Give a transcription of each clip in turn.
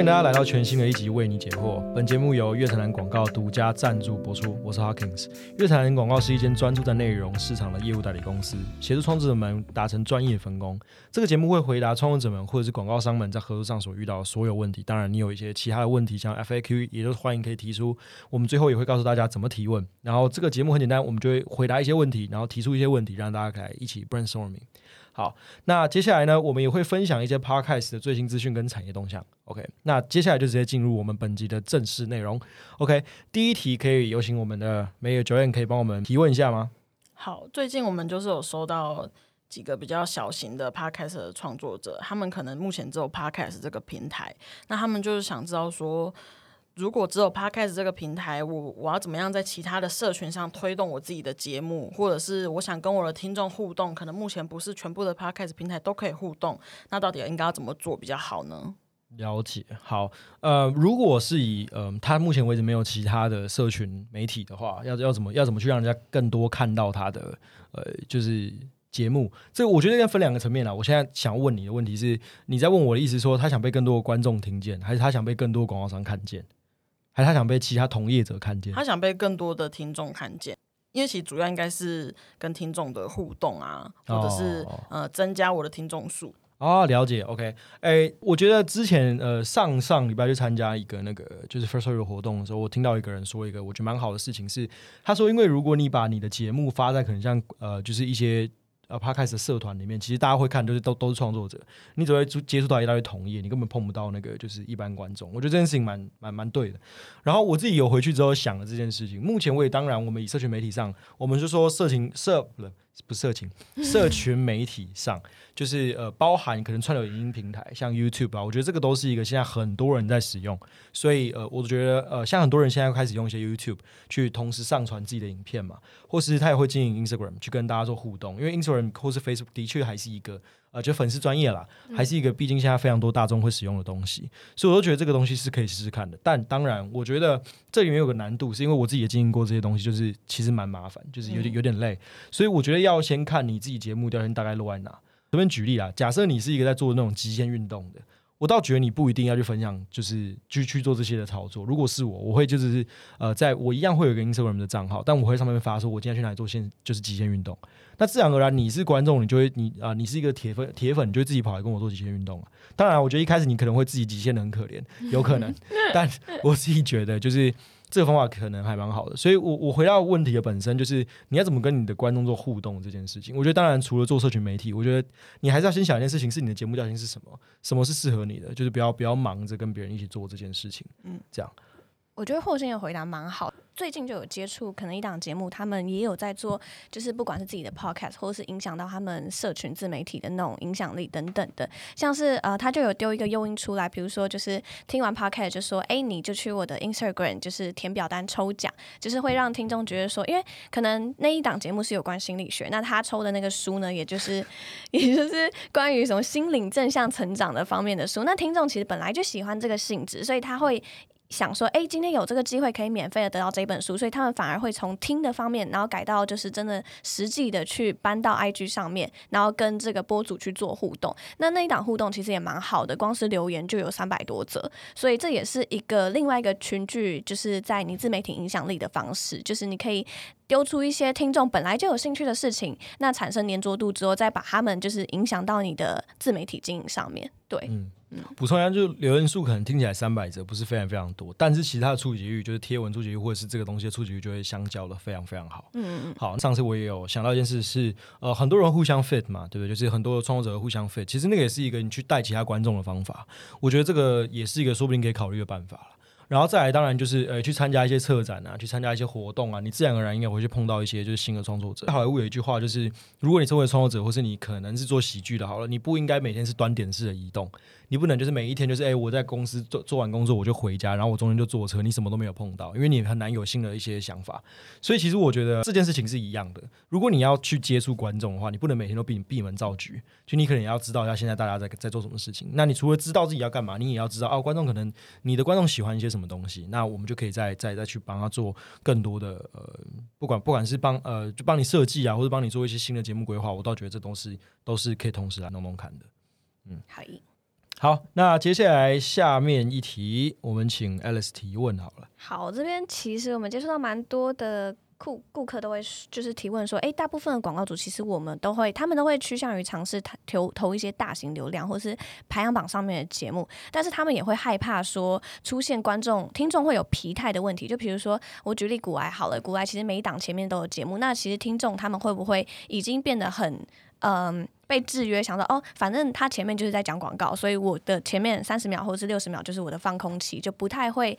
欢迎大家来到全新的一集为你解惑。本节目由月坛蓝广告独家赞助播出。我是 Hawkins。月坛蓝广告是一间专注在内容市场的业务代理公司，协助创作者们达成专业分工。这个节目会回答创作者们或者是广告商们在合作上所遇到的所有问题。当然，你有一些其他的问题，像 FAQ，也都欢迎可以提出。我们最后也会告诉大家怎么提问。然后这个节目很简单，我们就会回答一些问题，然后提出一些问题，让大家可以一起 brainstorming。好，那接下来呢，我们也会分享一些 podcast 的最新资讯跟产业动向。OK，那接下来就直接进入我们本集的正式内容。OK，第一题可以有请我们的梅尔九燕可以帮我们提问一下吗？好，最近我们就是有收到几个比较小型的 podcast 的创作者，他们可能目前只有 podcast 这个平台，那他们就是想知道说。如果只有 Podcast 这个平台，我我要怎么样在其他的社群上推动我自己的节目，或者是我想跟我的听众互动，可能目前不是全部的 Podcast 平台都可以互动，那到底应该要怎么做比较好呢？了解，好，呃，如果是以呃，他目前为止没有其他的社群媒体的话，要要怎么要怎么去让人家更多看到他的呃，就是节目？这我觉得要分两个层面了。我现在想问你的问题是，你在问我的意思说，他想被更多的观众听见，还是他想被更多广告商看见？还是他想被其他同业者看见？他想被更多的听众看见，因为其实主要应该是跟听众的互动啊，或者是呃增加我的听众数。哦，了解。OK，哎，我觉得之前呃上上礼拜去参加一个那个就是 First Story 活动的时候，我听到一个人说一个我觉得蛮好的事情是，他说因为如果你把你的节目发在可能像呃就是一些。呃，Podcast 社团里面，其实大家会看，就是都都是创作者，你只会接触到一大堆同业，你根本碰不到那个就是一般观众。我觉得这件事情蛮蛮蛮对的。然后我自己有回去之后想了这件事情。目前我也当然，我们以社群媒体上，我们就说社情社了不色情，社群媒体上就是呃，包含可能串流影音平台，像 YouTube 啊，我觉得这个都是一个现在很多人在使用，所以呃，我觉得呃，像很多人现在开始用一些 YouTube 去同时上传自己的影片嘛，或是他也会经营 Instagram 去跟大家做互动，因为 Instagram 或是 Facebook 的确还是一个。呃，就粉丝专业啦，还是一个，毕竟现在非常多大众会使用的东西，所以我都觉得这个东西是可以试试看的。但当然，我觉得这里面有个难度，是因为我自己也经营过这些东西，就是其实蛮麻烦，就是有点有点累。所以我觉得要先看你自己节目调性大概落在哪。这边举例啦，假设你是一个在做那种极限运动的。我倒觉得你不一定要去分享，就是去去做这些的操作。如果是我，我会就是呃，在我一样会有一个 Instagram 的账号，但我会上面发说，我今天去哪里做线，就是极限运动。那自然而然，你是观众，你就会你啊，你是一个铁粉，铁粉你就会自己跑来跟我做极限运动当然，我觉得一开始你可能会自己极限的很可怜，有可能，但我自己觉得就是。这个方法可能还蛮好的，所以我我回到问题的本身，就是你要怎么跟你的观众做互动这件事情。我觉得当然除了做社群媒体，我觉得你还是要先想一件事情，是你的节目调性是什么，什么是适合你的，就是不要不要忙着跟别人一起做这件事情。嗯，这样。我觉得霍星的回答蛮好。最近就有接触，可能一档节目，他们也有在做，就是不管是自己的 podcast，或者是影响到他们社群自媒体的那种影响力等等的。像是呃，他就有丢一个诱因出来，比如说就是听完 podcast 就说，哎，你就去我的 Instagram，就是填表单抽奖，就是会让听众觉得说，因为可能那一档节目是有关心理学，那他抽的那个书呢，也就是 也就是关于什么心灵正向成长的方面的书，那听众其实本来就喜欢这个性质，所以他会。想说，哎，今天有这个机会可以免费的得到这本书，所以他们反而会从听的方面，然后改到就是真的实际的去搬到 IG 上面，然后跟这个播主去做互动。那那一档互动其实也蛮好的，光是留言就有三百多则，所以这也是一个另外一个群聚，就是在你自媒体影响力的方式，就是你可以丢出一些听众本来就有兴趣的事情，那产生粘着度之后，再把他们就是影响到你的自媒体经营上面，对。补充一下，就留言数可能听起来三百则不是非常非常多，但是其他的触及率，就是贴文触及率或者是这个东西的触及率，就会相交的非常非常好。嗯嗯好，上次我也有想到一件事，是呃很多人互相 fit 嘛，对不对？就是很多创作者互相 fit，其实那个也是一个你去带其他观众的方法。我觉得这个也是一个说不定可以考虑的办法了。然后再来，当然就是呃，去参加一些策展啊，去参加一些活动啊，你自然而然应该会去碰到一些就是新的创作者。好莱坞有一句话就是，如果你作为创作者，或是你可能是做喜剧的，好了，你不应该每天是端点式的移动，你不能就是每一天就是哎，我在公司做做完工作我就回家，然后我中间就坐车，你什么都没有碰到，因为你很难有新的一些想法。所以其实我觉得这件事情是一样的。如果你要去接触观众的话，你不能每天都闭闭门造局，就你可能也要知道一下现在大家在在做什么事情。那你除了知道自己要干嘛，你也要知道哦，观众可能你的观众喜欢一些什么东西。那我。们就可以再再再去帮他做更多的呃，不管不管是帮呃，就帮你设计啊，或者帮你做一些新的节目规划，我倒觉得这东西都是可以同时来弄弄看的。嗯，好。好，那接下来下面一题，我们请 Alice 提问好了。好，这边其实我们接触到蛮多的顾顾客都会就是提问说，诶，大部分的广告主其实我们都会，他们都会趋向于尝试投投一些大型流量或是排行榜上面的节目，但是他们也会害怕说出现观众听众会有疲态的问题。就比如说我举例古埃好了，古埃其实每一档前面都有节目，那其实听众他们会不会已经变得很嗯被制约，想到哦，反正他前面就是在讲广告，所以我的前面三十秒或者是六十秒就是我的放空期，就不太会。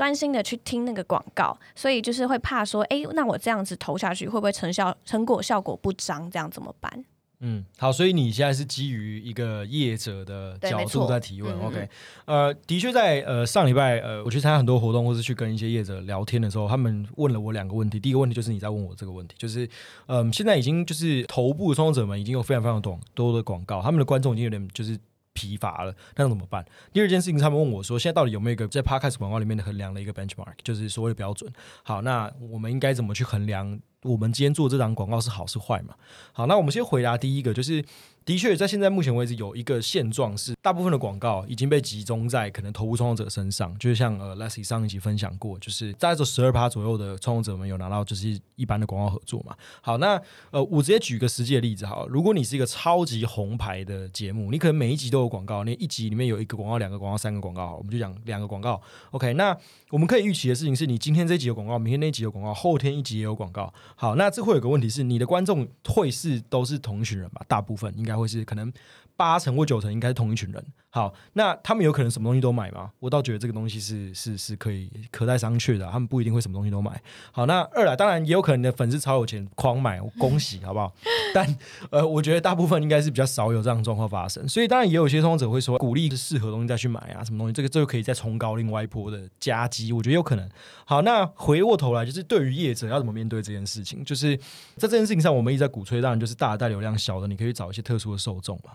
专心的去听那个广告，所以就是会怕说，哎，那我这样子投下去会不会成效成果效果不彰？这样怎么办？嗯，好，所以你现在是基于一个业者的角度在提问，OK？呃，的确在呃上礼拜呃我去参加很多活动，或是去跟一些业者聊天的时候，他们问了我两个问题。第一个问题就是你在问我这个问题，就是嗯，现在已经就是头部创作者们已经有非常非常多多的广告，他们的观众已经有点就是。疲乏了，那怎么办？第二件事情，他们问我说，现在到底有没有一个在 Podcast 广告里面的衡量的一个 benchmark，就是所谓的标准？好，那我们应该怎么去衡量我们今天做这档广告是好是坏嘛？好，那我们先回答第一个，就是。的确，在现在目前为止，有一个现状是，大部分的广告已经被集中在可能头部创作者身上。就是像呃，Leslie 上一集分享过，就是在这十二趴左右的创作者们有拿到就是一般的广告合作嘛。好，那呃，我直接举个实际的例子好，如果你是一个超级红牌的节目，你可能每一集都有广告，那一集里面有一个广告、两个广告、三个广告，好我们就讲两个广告。OK，那我们可以预期的事情是你今天这集有广告，明天那集有广告，后天一集也有广告。好，那这会有个问题是，你的观众会是都是同一群人吧？大部分应该会是可能。八成或九成应该是同一群人。好，那他们有可能什么东西都买吗？我倒觉得这个东西是是是可以可待商榷的。他们不一定会什么东西都买。好，那二来当然也有可能你的粉丝超有钱，狂买，恭喜，好不好？但呃，我觉得大部分应该是比较少有这样的状况发生。所以当然也有些创作者会说，鼓励适合东西再去买啊，什么东西，这个这个可以再冲高另外一波的加基，我觉得有可能。好，那回过头来就是对于业者要怎么面对这件事情，就是在这件事情上，我们一直在鼓吹，当然就是大的带流量，小的你可以找一些特殊的受众嘛。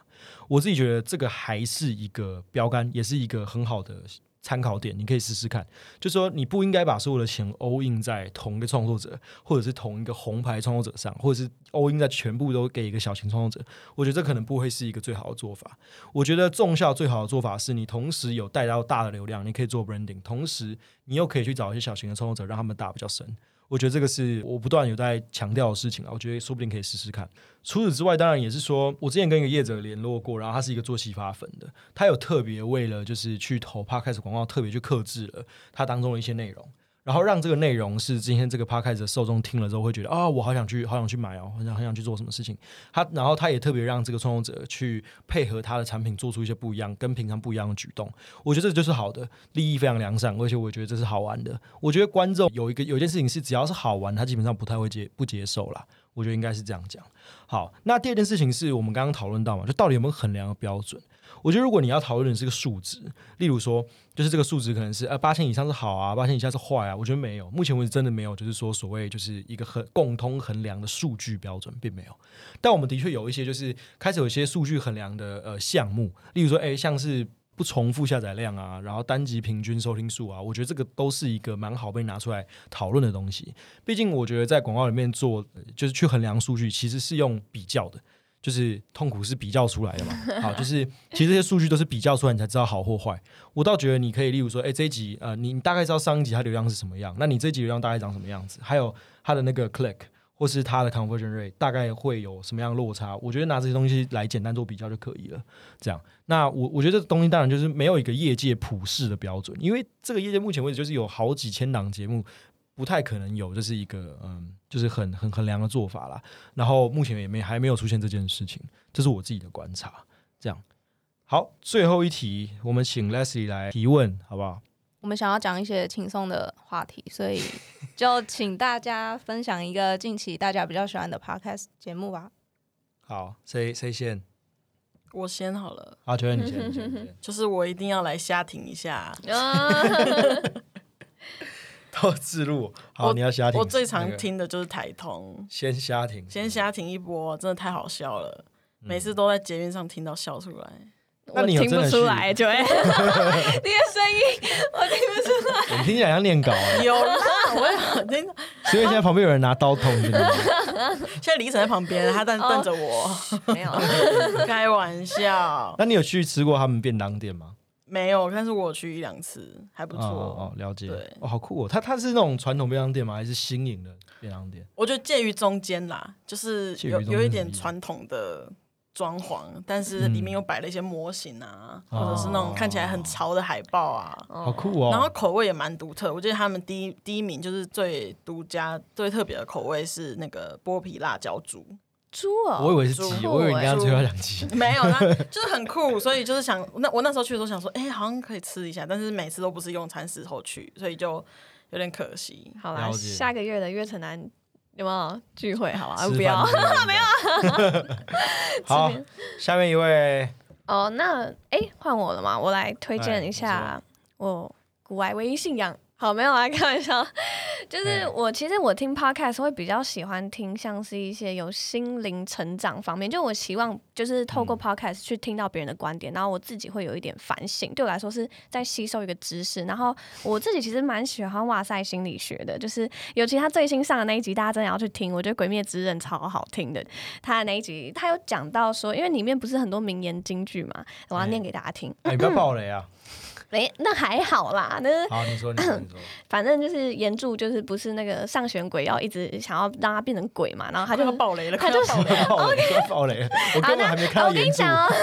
我自己觉得这个还是一个标杆，也是一个很好的参考点，你可以试试看。就说你不应该把所有的钱 all in 在同一个创作者，或者是同一个红牌创作者上，或者是 all in 在全部都给一个小型创作者。我觉得这可能不会是一个最好的做法。我觉得重效最好的做法是你同时有带到大的流量，你可以做 branding，同时你又可以去找一些小型的创作者，让他们打比较深。我觉得这个是我不断有在强调的事情啊，我觉得说不定可以试试看。除此之外，当然也是说，我之前跟一个业者联络过，然后他是一个做洗发粉的，他有特别为了就是去投 p 开始广告，特别去克制了他当中的一些内容。然后让这个内容是今天这个 podcast 的受众听了之后会觉得啊，我好想去，好想去买哦，很想很想去做什么事情。他然后他也特别让这个创作者去配合他的产品，做出一些不一样、跟平常不一样的举动。我觉得这就是好的，利益非常良善，而且我觉得这是好玩的。我觉得观众有一个有一件事情是，只要是好玩，他基本上不太会接不接受啦。我觉得应该是这样讲。好，那第二件事情是我们刚刚讨论到嘛，就到底有没有衡量的标准？我觉得如果你要讨论的是个数值，例如说，就是这个数值可能是呃八千以上是好啊，八千以下是坏啊。我觉得没有，目前为止真的没有，就是说所谓就是一个很共通衡量的数据标准，并没有。但我们的确有一些就是开始有一些数据衡量的呃项目，例如说，哎，像是不重复下载量啊，然后单集平均收听数啊，我觉得这个都是一个蛮好被拿出来讨论的东西。毕竟我觉得在广告里面做就是去衡量数据，其实是用比较的。就是痛苦是比较出来的嘛，好，就是其实这些数据都是比较出来，你才知道好或坏。我倒觉得你可以，例如说，哎，这一集呃，你大概知道上一集它流量是什么样，那你这一集流量大概长什么样子？还有它的那个 click 或是它的 conversion rate 大概会有什么样的落差？我觉得拿这些东西来简单做比较就可以了。这样，那我我觉得这东西当然就是没有一个业界普世的标准，因为这个业界目前为止就是有好几千档节目。不太可能有，这是一个嗯，就是很很衡量的做法啦。然后目前也没还没有出现这件事情，这是我自己的观察。这样，好，最后一题，我们请 Leslie 来提问，好不好？我们想要讲一些轻松的话题，所以 就请大家分享一个近期大家比较喜欢的 Podcast 节目吧。好，谁谁先？我先好了。啊，觉得你先，就是我一定要来瞎停一下。都自录好，你要瞎听。我最常听的就是台通，先瞎听，先瞎听一波，真的太好笑了，每次都在捷运上听到笑出来。那你听不出来，就你的声音我听不出来。你听起来像念稿啊？有啦，我有听。所以现在旁边有人拿刀捅你。现在李晨在旁边，他在瞪着我，没有，开玩笑，那你有去吃过他们便当店吗？没有，但是我有去一两次，还不哦错。哦哦，了解。对哦，好酷哦！它它是那种传统便当店吗？还是新颖的便当店？我觉得介于中间啦，就是有有一点传统的装潢，但是里面又摆了一些模型啊，或者是那种看起来很潮的海报啊。好酷哦！然后口味也蛮独特，我记得他们第一第一名就是最独家、最特别的口味是那个剥皮辣椒猪，猪哦，我以为是鸡，猪我以为你刚刚猪吹到两鸡。没有，那就是很酷，所以就是想那我那时候去的时候想说，哎、好像可以吃一下，但是每次都不是用餐时候去，所以就有点可惜。好啦，下个月的月城南有没有聚会？好吧，吃不要饭 没有。好，下面一位哦。那哎，换我了嘛，我来推哎荐一下我古外唯一信仰。好，没有啊开玩笑，就是哎我其实我听 podcast 会比较喜欢听像是一些有心灵成长方面，就我希望就是透过嗯 podcast 去听到别人的观点，然后我自己会有一点反省，对我来说是在吸收一个知识。然后我自己其实蛮喜欢哇塞心理学的，就是尤其他最新上的那一集，大家真的要去听，我觉得《鬼灭之刃》超好听的。他的那一集，他有讲到说，因为里面不是很多名言金句嘛，我要念给大家听。哎，你不要爆雷啊！没，那还好啦，那好，你说，你说，你说。反正就是原著就是不是那个上弦鬼要一直想要让他变成鬼嘛，然后他就 要爆雷了，他就爆雷了。爆雷，了！我根本还没看到我跟你原著。讲哦，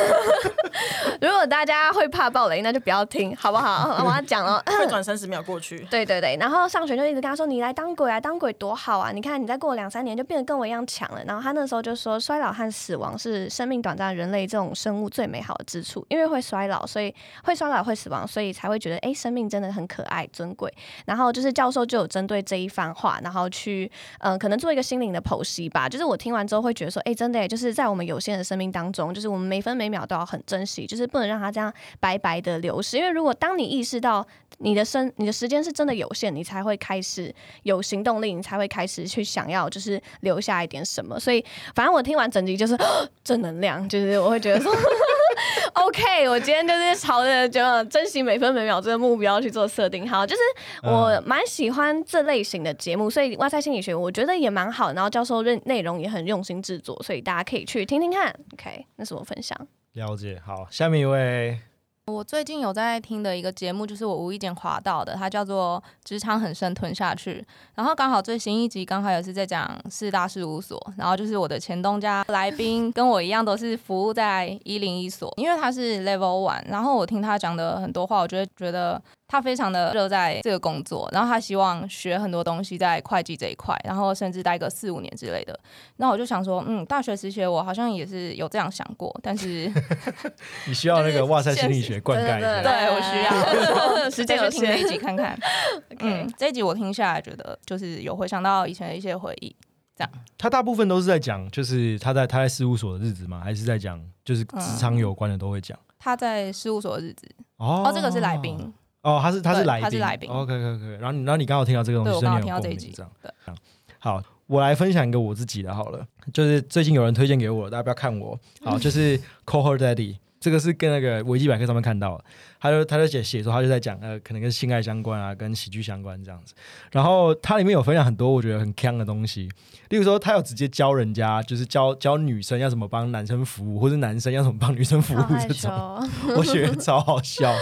如果大家会怕暴雷，那就不要听，好不好？我要讲了。快转三十秒过去，对对对，然后上学就一直跟他说：“你来当鬼啊，当鬼多好啊！你看你再过两三年就变得跟我一样强了。”然后他那时候就说：“衰老和死亡是生命短暂人类这种生物最美好的之处，因为会衰老，所以会衰老会死亡，所以才会觉得哎，生命真的很可爱尊贵。”然后就是教授就有针对这一番话，然后去嗯、呃可能做一个心灵的剖析吧。就是我听完之后会觉得说：“哎，真的耶，就是在我们有限的生命当中，就是我们每分每秒都要很珍惜，就是不能让它这样白白的流失。因为如果当你意识到你的生你的时间是真的有限，你才会开始有行动力，你才会开始去想要就是留下一点什么。所以反正我听完整集就是 正能量，就是我会觉得说。OK，我今天就是朝着就珍惜每分每秒这个目标去做设定。好，就是我蛮喜欢这类型的节目，所以哇塞心理学我觉得也蛮好，然后教授内内容也很用心制作，所以大家可以去听听看。OK，那是我分享。了解，好，下面一位，我最近有在听的一个节目，就是我无意间滑到的，它叫做《职场很深吞下去》。然后刚好最新一集刚好也是在讲四大事务所，然后就是我的前东家来宾跟我一样都是服务在一零一所，因为他是 Level One，然后我听他讲的很多话，我就会觉得他非常的热在这个工作，然后他希望学很多东西在会计这一块，然后甚至待个四五年之类的。那我就想说，嗯，大学时期我好像也是有这样想过，但是 你需要那个哇塞心理学灌溉一对我需要 时间有 再去听那一限。集看看。嗯，这一集我听下来，觉得就是有回想到以前的一些回忆。这样他大部分都是在讲，就是他在他在事务所的日子吗？还是在讲就是职场有关的都会讲？他在事务所的日子，哦哦，这个是来宾，哦，他是他是来宾，他是来宾 OK OK OK，然后你然后你刚好听到这个东西，对我刚好听到所以你有共这一集这样。对好，我来分享一个我自己的好了，就是最近有人推荐给我，大家不要看我。好，就是 Cohort Daddy，这个是跟那个维基百科上面看到的，他就他就写写说他就在讲呃，可能跟性爱相关啊，跟喜剧相关这样子。然后它里面有分享很多我觉得很坑的东西，例如说他有直接教人家，就是教教女生要怎么帮男生服务，或者男生要怎么帮女生服务这种。我觉得超好笑。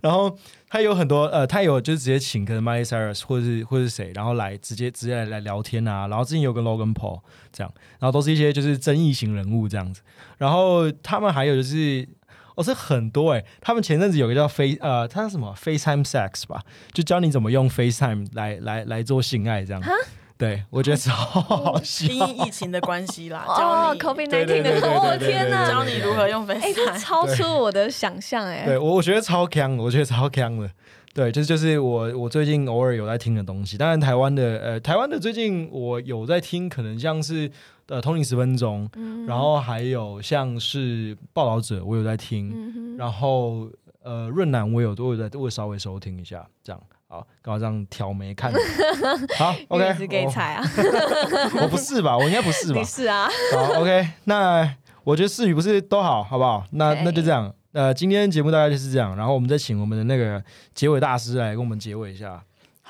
然后他有很多呃，他有就是直接请可能 Miley Cyrus 或是或是谁，然后来直接直接来来聊天啊。然后之前有个 Logan Paul 这样，然后都是一些就是争议型人物这样子。然后他们还有就是。哦，是很多哎、他们前阵子有个叫 Face 呃，他是什么 FaceTime Sex 吧，就教你怎么用 FaceTime 来来来做性爱这样。对，我觉得超好笑。因为疫情的关系啦，哦教你，COVID nineteen 的，对对对我天哪！教你如何用哎，这 FaceTime。超出我的想象哎。对我我觉得超强，我觉得超强的。对，这就是我我最近偶尔有在听的东西。当然，台湾的呃，台湾的最近我有在听，可能像是呃《通灵十分钟》嗯然后还有像是《报道者》，我有在听，嗯然后呃润南我有都有在，我有稍微收听一下，这样好，刚好这样挑眉看。好，OK，我菜啊？我不是吧？我应该不是吧你？是啊？好，OK，那我觉得是与不是都好，好不好？那那就这样。呃，今天节目大概就是这样，然后我们再请我们的那个结尾大师来跟我们结尾一下。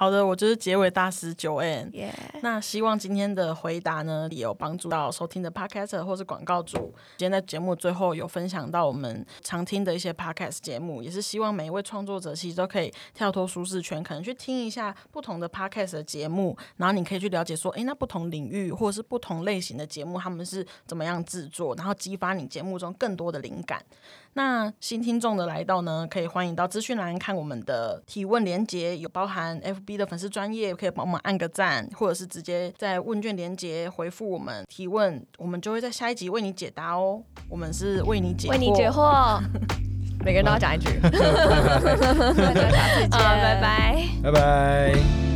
好的，我就是结尾大师九 N。耶、那希望今天的回答呢，也有帮助到收听的 podcaster 或是广告主。今天在节目最后有分享到我们常听的一些 podcast 节目，也是希望每一位创作者其实都可以跳脱舒适圈，可能去听一下不同的 podcast 的节目，然后你可以去了解说，诶，那不同领域或者是不同类型的节目，他们是怎么样制作，然后激发你节目中更多的灵感。那新听众的来到呢，可以欢迎到资讯栏看我们的提问连接，有包含 FB 的粉丝专业，可以帮我们按个赞，或者是直接在问卷连接回复我们提问，我们就会在下一集为你解答哦。我们是为你解为你解惑，每个人都要讲一句。大家下次见，拜拜。拜拜。